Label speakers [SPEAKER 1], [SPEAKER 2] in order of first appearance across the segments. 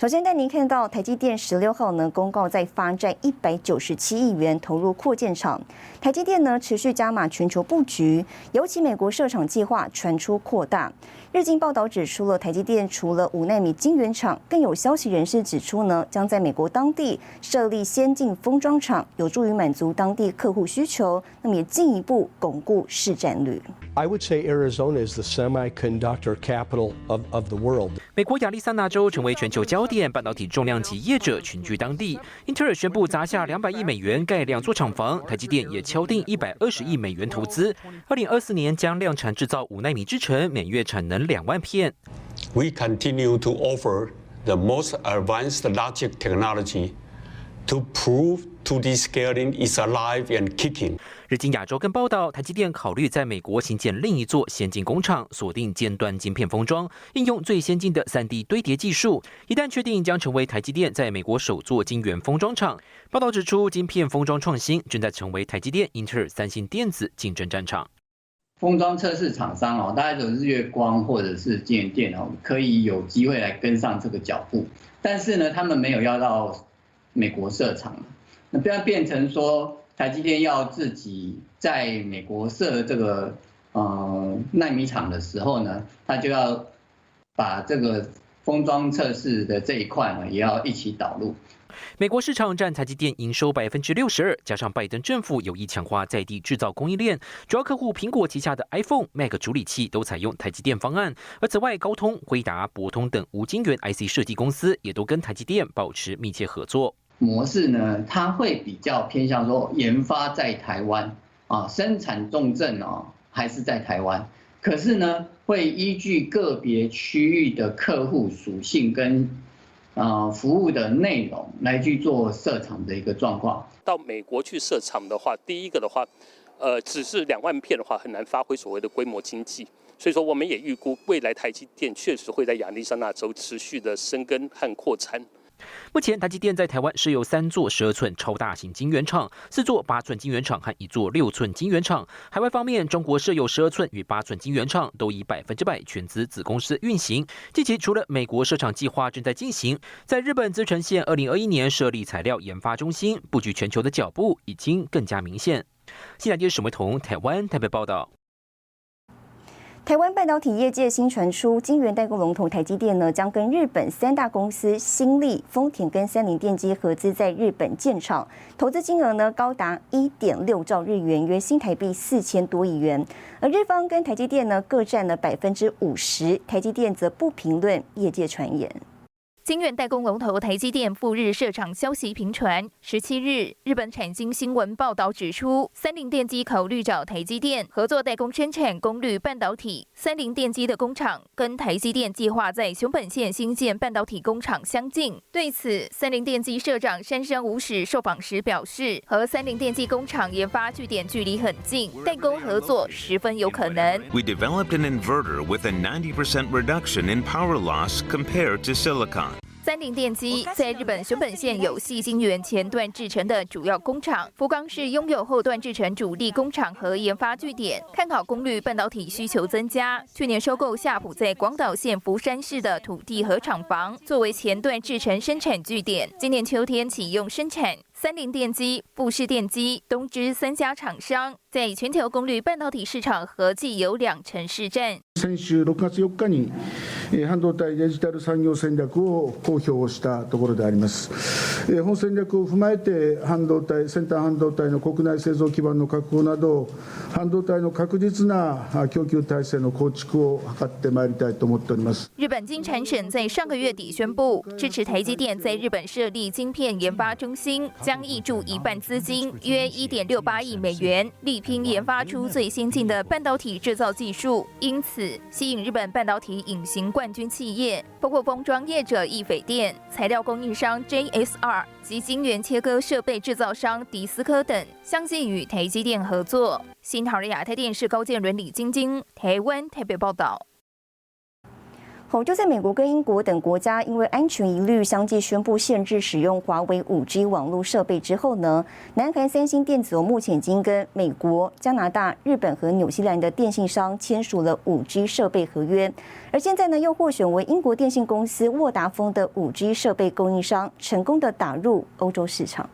[SPEAKER 1] 首先带您看到台积电十六号呢公告在发债一百九十七亿元投入扩建厂，台积电呢持续加码全球布局，尤其美国设厂计划传出扩大。日经报道指出了台积电除了五纳米晶圆厂，更有消息人士指出呢将在美国当地设立先进封装厂，有助于满足当地客户需求，那么也进一步巩固市占率。
[SPEAKER 2] I would say Arizona is the semiconductor capital of of the world.
[SPEAKER 3] 美国亚利桑那州成为全球焦点，半导体重量级业者群居当地。英特尔宣布砸下两百亿美元盖两座厂房，台积电也敲定一百二十亿美元投资，二零二四年将量产制造五纳米制程，每月产能两万片。
[SPEAKER 4] We continue to offer the most advanced logic technology to prove 2D scaling is alive and kicking.
[SPEAKER 3] 日经亚洲更报道，台积电考虑在美国新建另一座先进工厂，锁定尖端晶片封装，应用最先进的 3D 堆叠技术。一旦确定，将成为台积电在美国首座晶圆封装厂。报道指出，晶片封装创新正在成为台积电、英特尔、三星电子竞争战场。
[SPEAKER 5] 封装测试厂商哦，大概有日月光或者是金电哦，可以有机会来跟上这个脚步。但是呢，他们没有要到美国设厂，那不要变成说台积电要自己在美国设这个呃纳米厂的时候呢，他就要把这个封装测试的这一块呢，也要一起导入。
[SPEAKER 3] 美国市场占台积电营收百分之六十二，加上拜登政府有意强化在地制造供应链，主要客户苹果旗下的 iPhone、Mac 处理器都采用台积电方案。而此外，高通、辉达、博通等无晶圆 IC 设计公司也都跟台积电保持密切合作。
[SPEAKER 5] 模式呢，它会比较偏向说研发在台湾啊，生产重镇哦还是在台湾，可是呢，会依据个别区域的客户属性跟呃服务的内容来去做设厂的一个状况。
[SPEAKER 6] 到美国去设厂的话，第一个的话，呃，只是两万片的话，很难发挥所谓的规模经济。所以说，我们也预估未来台积电确实会在亚利桑那州持续的生根和扩产。
[SPEAKER 3] 目前，台积电在台湾设有三座十二寸超大型晶圆厂、四座八寸晶圆厂和一座六寸晶圆厂。海外方面，中国设有十二寸与八寸晶圆厂，都以百分之百全资子公司运行。近期，除了美国设厂计划正在进行，在日本滋城县二零二一年设立材料研发中心，布局全球的脚步已经更加明显。新台电沈维彤台湾台北报道。
[SPEAKER 1] 台湾半导体业界新传出，晶圆代工龙头台积电呢，将跟日本三大公司新力、丰田跟三菱电机合资在日本建厂，投资金额呢高达一点六兆日元，约新台币四千多亿元。而日方跟台积电呢各占了百分之五十，台积电则不评论业界传言。
[SPEAKER 7] 晶圆代工龙头台积电赴日设厂消息频传。十七日，日本产经新闻报道指出，三菱电机考虑找台积电合作代工生产功率半导体。三菱电机的工厂跟台积电计划在熊本县新建半导体工厂相近。对此，三菱电机社长山山武史受访时表示，和三菱电机工厂研发据点距离很近，代工合作十分有可能。
[SPEAKER 8] We developed an inverter with a 90% reduction in power loss compared to silicon.
[SPEAKER 7] 三菱电机在日本熊本县有细晶圆前段制成的主要工厂，福冈市拥有后段制成主力工厂和研发据点，看好功率半导体需求增加。去年收购夏普在广岛县福山市的土地和厂房，作为前段制成生产据点，今年秋天启用生产。三菱电机、富士电机、东芝三家厂商在全球功率半导体市场合计有两成市占。
[SPEAKER 9] 先週6月4日にえー半導体デジタル産業戦略を公表をしたところであります。 えー本戦略を踏まえて半導体先端半導体の国内製造基盤の確保など半導体の確実なあ供給体制の構築を図ってまいりたいと思っております。
[SPEAKER 7] 日本经产省在上个月底宣布，支持台积电在日本设立晶片研发中心，将挹注一半资金，约一点六八亿美元，力拼研发出最先进的半导体制造技术。因此，吸引日本半导体隐形 冠军企业，包括封装业者易斐电、材料供应商 JSR 及晶圆切割设备制造商迪斯科等，相继与台积电合作。新唐人亚太电视高建伦、李晶晶，台湾台北报道。
[SPEAKER 10] 好，就在美国跟英国等国家因为安全疑虑，相继宣布限制使用华为五 G 网络设备之后呢，南韩三星电子目前已经跟美国、加拿大、日本和纽西兰的电信商签署了五 G 设备合约，而现在呢，又获选为英国电信公司沃达丰的五 G 设备供应商，成功的打入欧洲市场。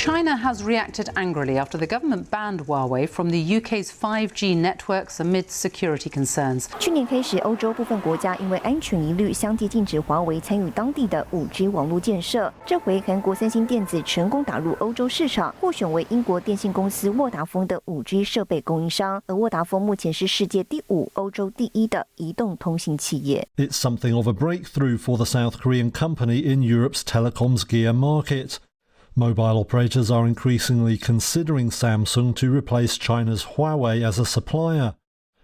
[SPEAKER 11] China has reacted angrily after the government banned Huawei from the UK's 5G networks amid security concerns.
[SPEAKER 10] 去年开始，欧洲部分国家因为安全疑虑，相继禁止华为参与当地的 5G 网络建设。这回，韩国三星电子成功打入欧洲市场，获选为英国电信公司沃达丰的 5G 设备供应商。而沃达丰目前是世界第五、欧洲第一的移动通信企业。
[SPEAKER 12] It's something of a breakthrough for the South Korean company in Europe's telecoms gear market. Mobile operators are increasingly considering Samsung to replace China's Huawei as a supplier.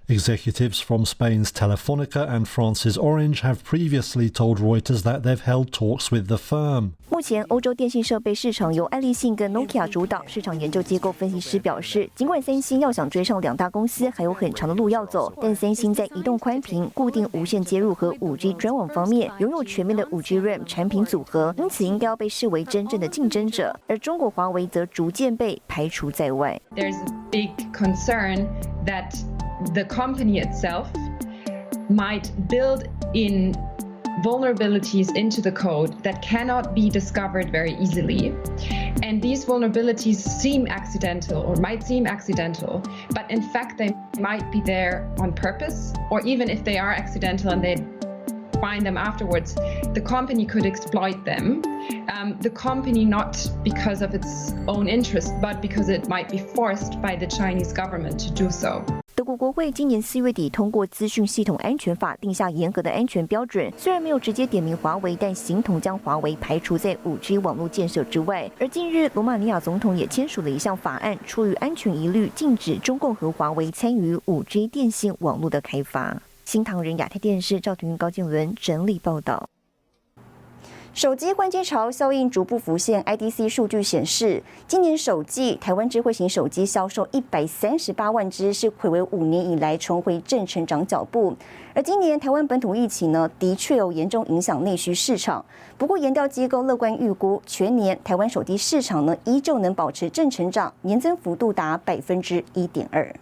[SPEAKER 12] Executives from Spain's Telefonica and France's Orange have previously told Reuters that they've held talks with the firm.
[SPEAKER 10] 目前，欧洲电信设备市场由爱立信跟 Nokia 主导。市场研究机构分析师表示，尽管三星要想追上两大公司还有很长的路要走，但三星在移动宽频、固定无线接入和 5G 专网方面拥有全面的 5G RAM 产品组合，因此应该要被视为真正的竞争者。而中国华为则逐渐被排除在外。
[SPEAKER 13] There's a big concern that the company itself might build in vulnerabilities into the code that cannot be discovered very easily. And these vulnerabilities seem accidental or might seem accidental, but in fact, they might be there on purpose, or even if they are accidental and they find them afterwards, the company could exploit them. Um, the company, not because of its own interest, but because it might be forced by the Chinese government to do so.
[SPEAKER 10] 国国会今年四月底通过《资讯系统安全法》，定下严格的安全标准。虽然没有直接点名华为，但形同将华为排除在五 G 网络建设之外。而近日，罗马尼亚总统也签署了一项法案，出于安全疑虑，禁止中共和华为参与五 G 电信网络的开发。新唐人亚太电视赵廷高建伦整理报道。手机换机潮效应逐步浮现。IDC 数据显示，今年首季台湾智慧型手机销售一百三十八万只，是回为五年以来重回正成长脚步。而今年台湾本土疫情呢，的确有严重影响内需市场。不过研调机构乐观预估，全年台湾手机市场呢，依旧能保持正成长，年增幅度达百分之一点二。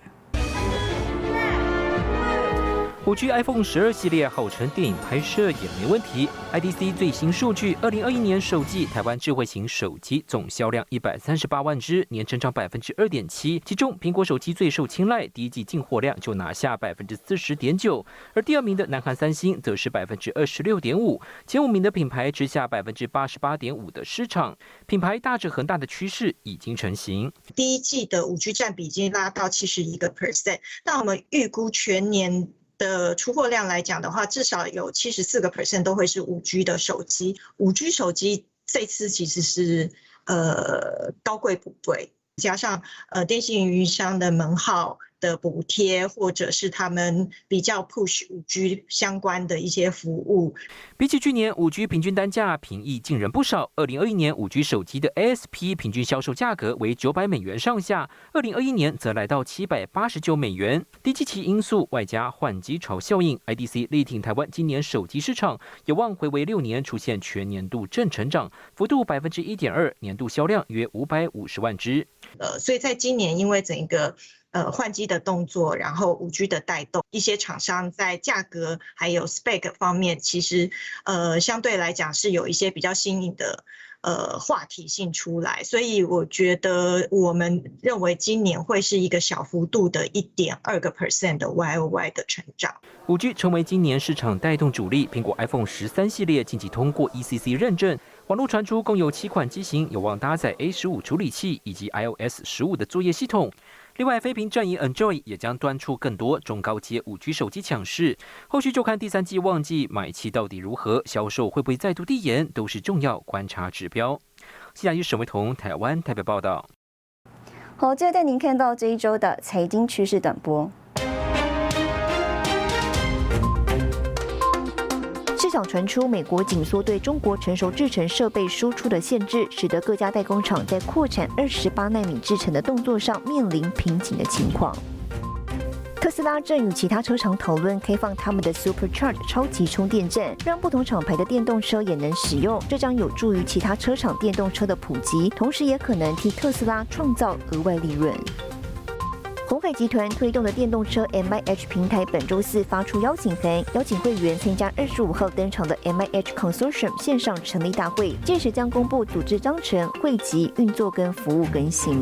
[SPEAKER 3] 五 G iPhone 十二系列号称电影拍摄也没问题。IDC 最新数据，二零二一年首季台湾智慧型手机总销量一百三十八万只，年成长百分之二点七。其中苹果手机最受青睐，第一季进货量就拿下百分之四十点九，而第二名的南韩三星则是百分之二十六点五。前五名的品牌之下百分之八十八点五的市场，品牌大致恒大的趋势已经成型。
[SPEAKER 14] 第一季的五 G 占比已经拉到七十一个 percent，那我们预估全年。的出货量来讲的话，至少有七十四个 percent 都会是五 G 的手机。五 G 手机这次其实是呃高贵不贵，加上呃电信运营商的门号。的补贴，或者是他们比较 push 五 G 相关的一些服务。
[SPEAKER 3] 比起去年，五 G 平均单价平易近人不少。二零二一年五 G 手机的 ASP 平均销售价格为九百美元上下，二零二一年则来到七百八十九美元。低基期因素外加换机潮效应，IDC 力挺台湾今年手机市场有望回为六年出现全年度正成长，幅度百分之一点二，年度销量约五百五十万只。
[SPEAKER 14] 呃，所以在今年因为整个呃，换机的动作，然后五 G 的带动，一些厂商在价格还有 spec 方面，其实呃相对来讲是有一些比较新颖的呃话题性出来，所以我觉得我们认为今年会是一个小幅度的一点二个 percent 的 Y O Y 的成长。
[SPEAKER 3] 五 G 成为今年市场带动主力，苹果 iPhone 十三系列近期通过 ECC 认证，网络传出共有七款机型有望搭载 A 十五处理器以及 iOS 十五的作业系统。另外，飞屏阵营 Enjoy 也将端出更多中高阶五 G 手机抢市，后续就看第三季旺季买气到底如何，销售会不会再度递延，都是重要观察指标。下一沈维彤，台湾台北报道。
[SPEAKER 10] 好，接着带您看到这一周的财经趋势短波。场传出美国紧缩对中国成熟制程设备输出的限制，使得各家代工厂在扩产二十八纳米制程的动作上面临瓶颈的情况。特斯拉正与其他车厂讨论开放他们的 Supercharge 超级充电站，让不同厂牌的电动车也能使用。这将有助于其他车厂电动车的普及，同时也可能替特斯拉创造额外利润。红海集团推动的电动车 M I H 平台本周四发出邀请函，邀请会员参加二十五号登场的 M I H Consortium 线上成立大会，届时将公布组织章程、汇集、运作跟服务更新。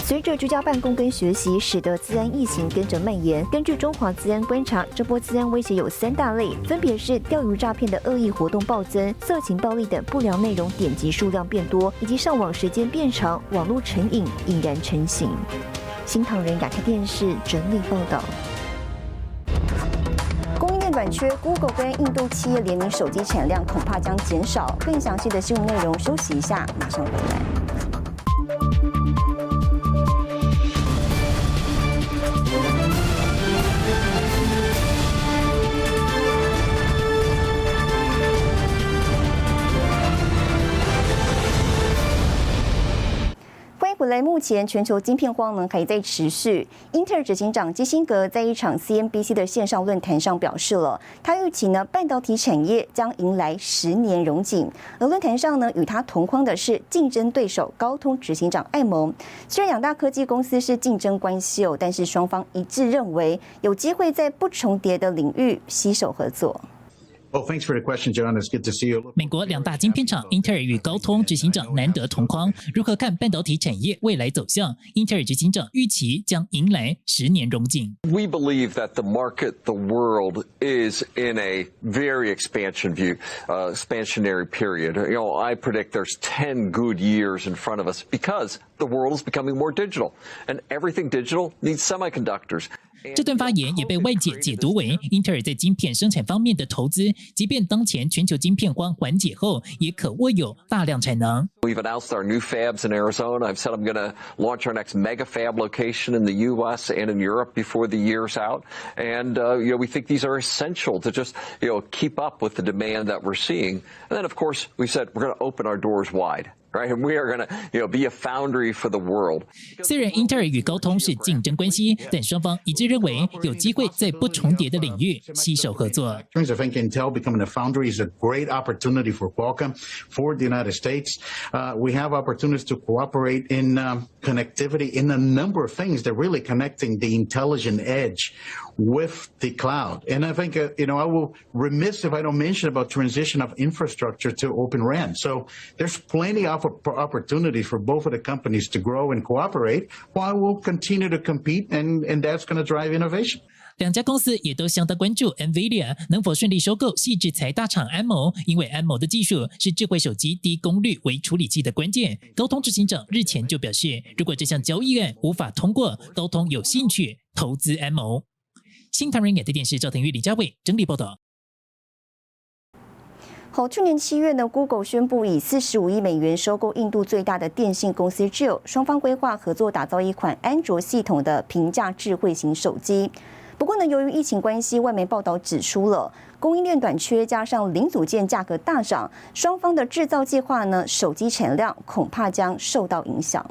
[SPEAKER 10] 随着居家办公跟学习，使得治安疫情跟着蔓延。根据中华治安观察，这波治安威胁有三大类，分别是钓鱼诈骗的恶意活动暴增、色情暴力等不良内容点击数量变多，以及上网时间变长、网络成瘾已然成型。新唐人亚太电视整理报道。供应链短缺，Google 跟印度企业联名手机产量恐怕将减少。更详细的新闻内容，休息一下，马上回来。来目前全球晶片荒呢还在持续。英特尔执行长基辛格在一场 CNBC 的线上论坛上表示了，他预期呢半导体产业将迎来十年荣景。而论坛上呢与他同框的是竞争对手高通执行长艾蒙。虽然两大科技公司是竞争关系哦，但是双方一致认为有机会在不重叠的领域携手合作。
[SPEAKER 15] 美国两大晶片厂英特尔与高通执行长难得同框，如何看半导体产业未来走向？英特尔执行长预期将迎来十年荣景。
[SPEAKER 16] We believe that the market, the world, is in a very expansion view, uh, expansionary period. You know, I predict there's 10 good years in front of us because the world is becoming more digital, and everything digital needs semiconductors.
[SPEAKER 15] 这段发言也被外界解读为英特尔在晶片生产方面的投资，即便当前全球晶片荒缓解后，也可握有大量产能。
[SPEAKER 16] We've announced our new fabs in Arizona. I've said I'm going to launch our next mega fab location in the U.S. and in Europe before the year's out. And uh, you know, we think these are essential to just you know keep up with the demand that we're seeing. And then, of course, we said we're going to open our doors wide. right? And we are going to, you know, be a foundry for the world.
[SPEAKER 15] 虽然英特尔与高通是竞争关系，但双方一致认为有机会在不重叠的领域携手合作。
[SPEAKER 17] In terms of think Intel becoming a foundry is a great opportunity for Qualcomm, for the United States. Uh, we have opportunities to cooperate in um, connectivity in a number of things. They're really connecting the intelligent edge with the cloud. And I think, uh, you know, I will remiss if I don't mention about transition of infrastructure to Open RAN. So there's plenty of opportunities for both of the companies to grow and cooperate while we'll continue to compete and, and that's going to drive innovation.
[SPEAKER 15] 两家公司也都相当关注 NVIDIA 能否顺利收购细制材大厂安谋，因为安谋的技术是智慧手机低功率为处理器的关键。高通执行长日前就表示，如果这项交易案无法通过，高通有兴趣投资安谋。新唐人亚太电视赵腾玉、李佳伟整理报道。
[SPEAKER 10] 好，去年七月呢，Google 宣布以四十五亿美元收购印度最大的电信公司 Jio，双方规划合作打造一款安卓系统的平价智慧型手机。不过呢，由于疫情关系，外媒报道指出了供应链短缺，加上零组件价格大涨，双方的制造计划呢，手机产量恐怕将受到影响。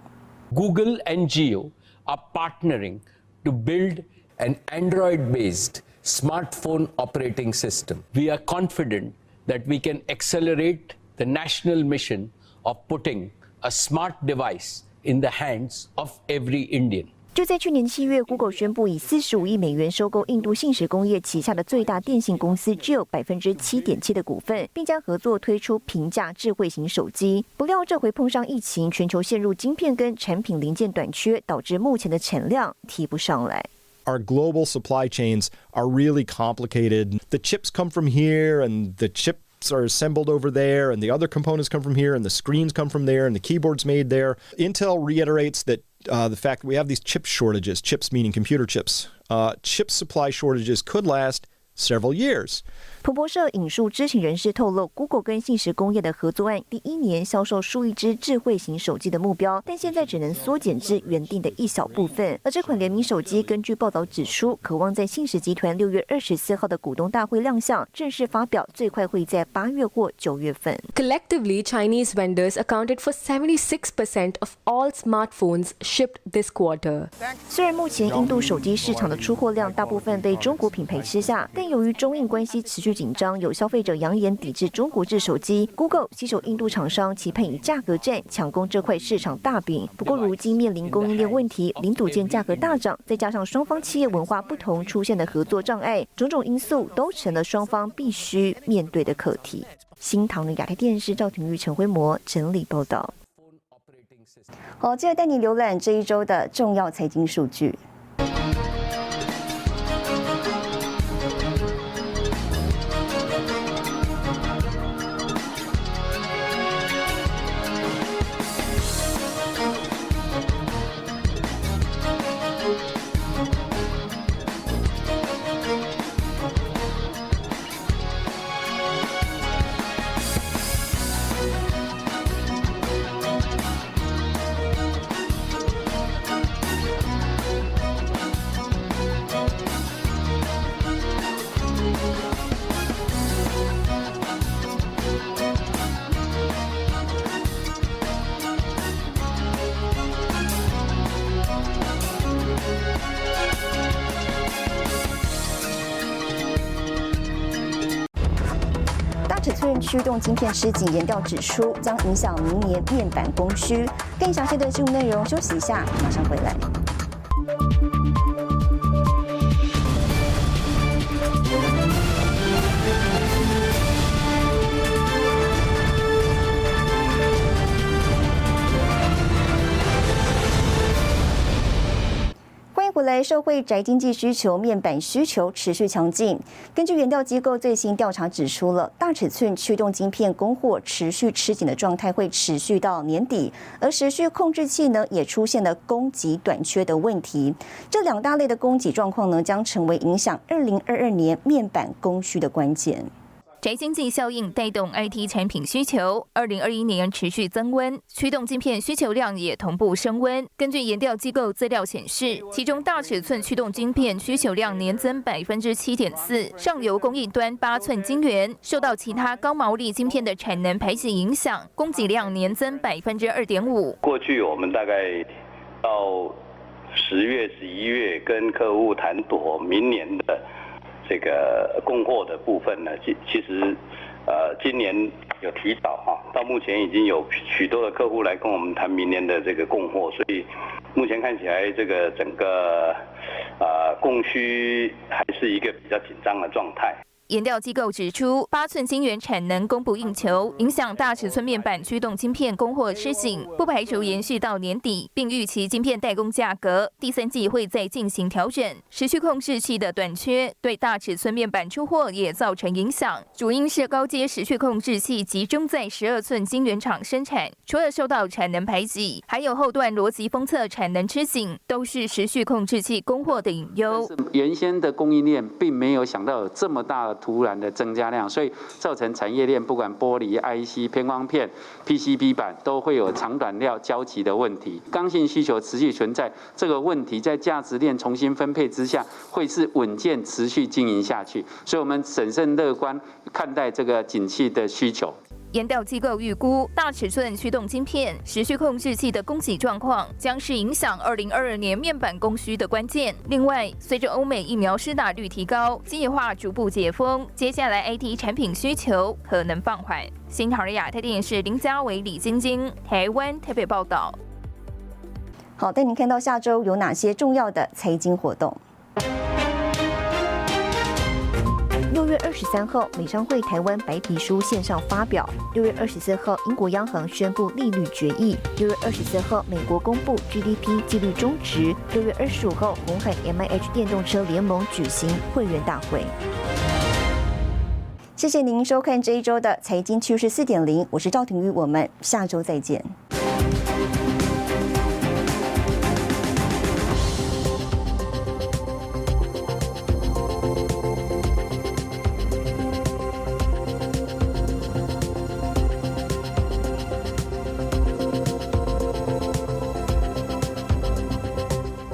[SPEAKER 18] Google and Geo are partnering to build an Android-based smartphone operating system. We are confident that we can accelerate the national mission of putting a smart device in the hands of every Indian.
[SPEAKER 10] 就在去年七月，Google 宣布以四十五亿美元收购印度信实工业旗下的最大电信公司，只有百分之七点七的股份，并将合作推出平价智慧型手机。不料这回碰上疫情，全球陷入晶片跟产品零件短缺，导致目前的产量提不上来。
[SPEAKER 2] Our global supply chains are really complicated. The chips come from here, and the chip are assembled over there, and the other components come from here, and the screens come from there, and the keyboards made there. Intel reiterates that uh, the fact that we have these chip shortages, chips meaning computer chips, uh, chip supply shortages could last several years.
[SPEAKER 10] 彭博社引述知情人士透露，Google 跟信实工业的合作案第一年销售数亿只智慧型手机的目标，但现在只能缩减至原定的一小部分。而这款联名手机，根据报道指出，渴望在信实集团六月二十四号的股东大会亮相，正式发表，最快会在八月或九月份。
[SPEAKER 19] Collectively, Chinese vendors accounted for seventy-six percent of all smartphones shipped this quarter.
[SPEAKER 10] 虽然目前印度手机市场的出货量大部分被中国品牌吃下，但由于中印关系持续紧张，有消费者扬言抵制中国制手机。Google 携手印度厂商，期盼以价格战抢攻这块市场大饼。不过，如今面临供应链问题、零组件价格大涨，再加上双方企业文化不同出现的合作障碍，种种因素都成了双方必须面对的课题。新唐的亚太电视赵廷玉、陈辉模整理报道。好，接着带你浏览这一周的重要财经数据。驱动晶片吃紧，研调指出将影响明年面板供需。更详细的新闻内容，休息一下，马上回来。来，社会宅经济需求面板需求持续强劲。根据研调机构最新调查指出了，大尺寸驱动晶片供货持续吃紧的状态会持续到年底，而时序控制器呢也出现了供给短缺的问题。这两大类的供给状况呢，将成为影响二零二二年面板供需的关键。
[SPEAKER 7] 宅经济效应带动 IT 产品需求，二零二一年持续增温，驱动晶片需求量也同步升温。根据研调机构资料显示，其中大尺寸驱动晶片需求量年增百分之七点四，上游供应端八寸晶圆受到其他高毛利晶片的产能排挤影响，供给量年增百分之二点五。
[SPEAKER 20] 过去我们大概到十月、十一月跟客户谈妥明年的。这个供货的部分呢，其其实，呃，今年有提早哈，到目前已经有许多的客户来跟我们谈明年的这个供货，所以目前看起来这个整个，啊，供需还是一个比较紧张的状态。
[SPEAKER 7] 研调机构指出，八寸晶圆产能供不应求，影响大尺寸面板驱动晶片供货吃紧，不排除延续到年底，并预期晶片代工价格第三季会再进行调整。持续控制器的短缺对大尺寸面板出货也造成影响，主因是高阶持续控制器集中在十二寸晶圆厂生产，除了受到产能排挤，还有后段逻辑封测产能吃紧，都是持续控制器供货的隐忧。
[SPEAKER 21] 原先的供应链并没有想到这么大。突然的增加量，所以造成产业链不管玻璃、IC、偏光片、PCB 板都会有长短料交集的问题。刚性需求持续存在，这个问题在价值链重新分配之下，会是稳健持续经营下去。所以我们审慎乐观看待这个景气的需求。
[SPEAKER 7] 研调机构预估，大尺寸驱动晶片、时序控制器的供给状况将是影响二零二二年面板供需的关键。另外，随着欧美疫苗施打率提高，计划逐步解封，接下来 IT 产品需求可能放缓。新唐人亚太电视林家伟、李晶晶，台湾台北报道。
[SPEAKER 10] 好，带您看到下周有哪些重要的财经活动。六月二十三号，美商会台湾白皮书线上发表。六月二十四号，英国央行宣布利率决议。六月二十四号，美国公布 GDP 纪律中值。六月二十五号，红海 MIH 电动车联盟举行会员大会。谢谢您收看这一周的财经趋势四点零，我是赵廷玉，我们下周再见。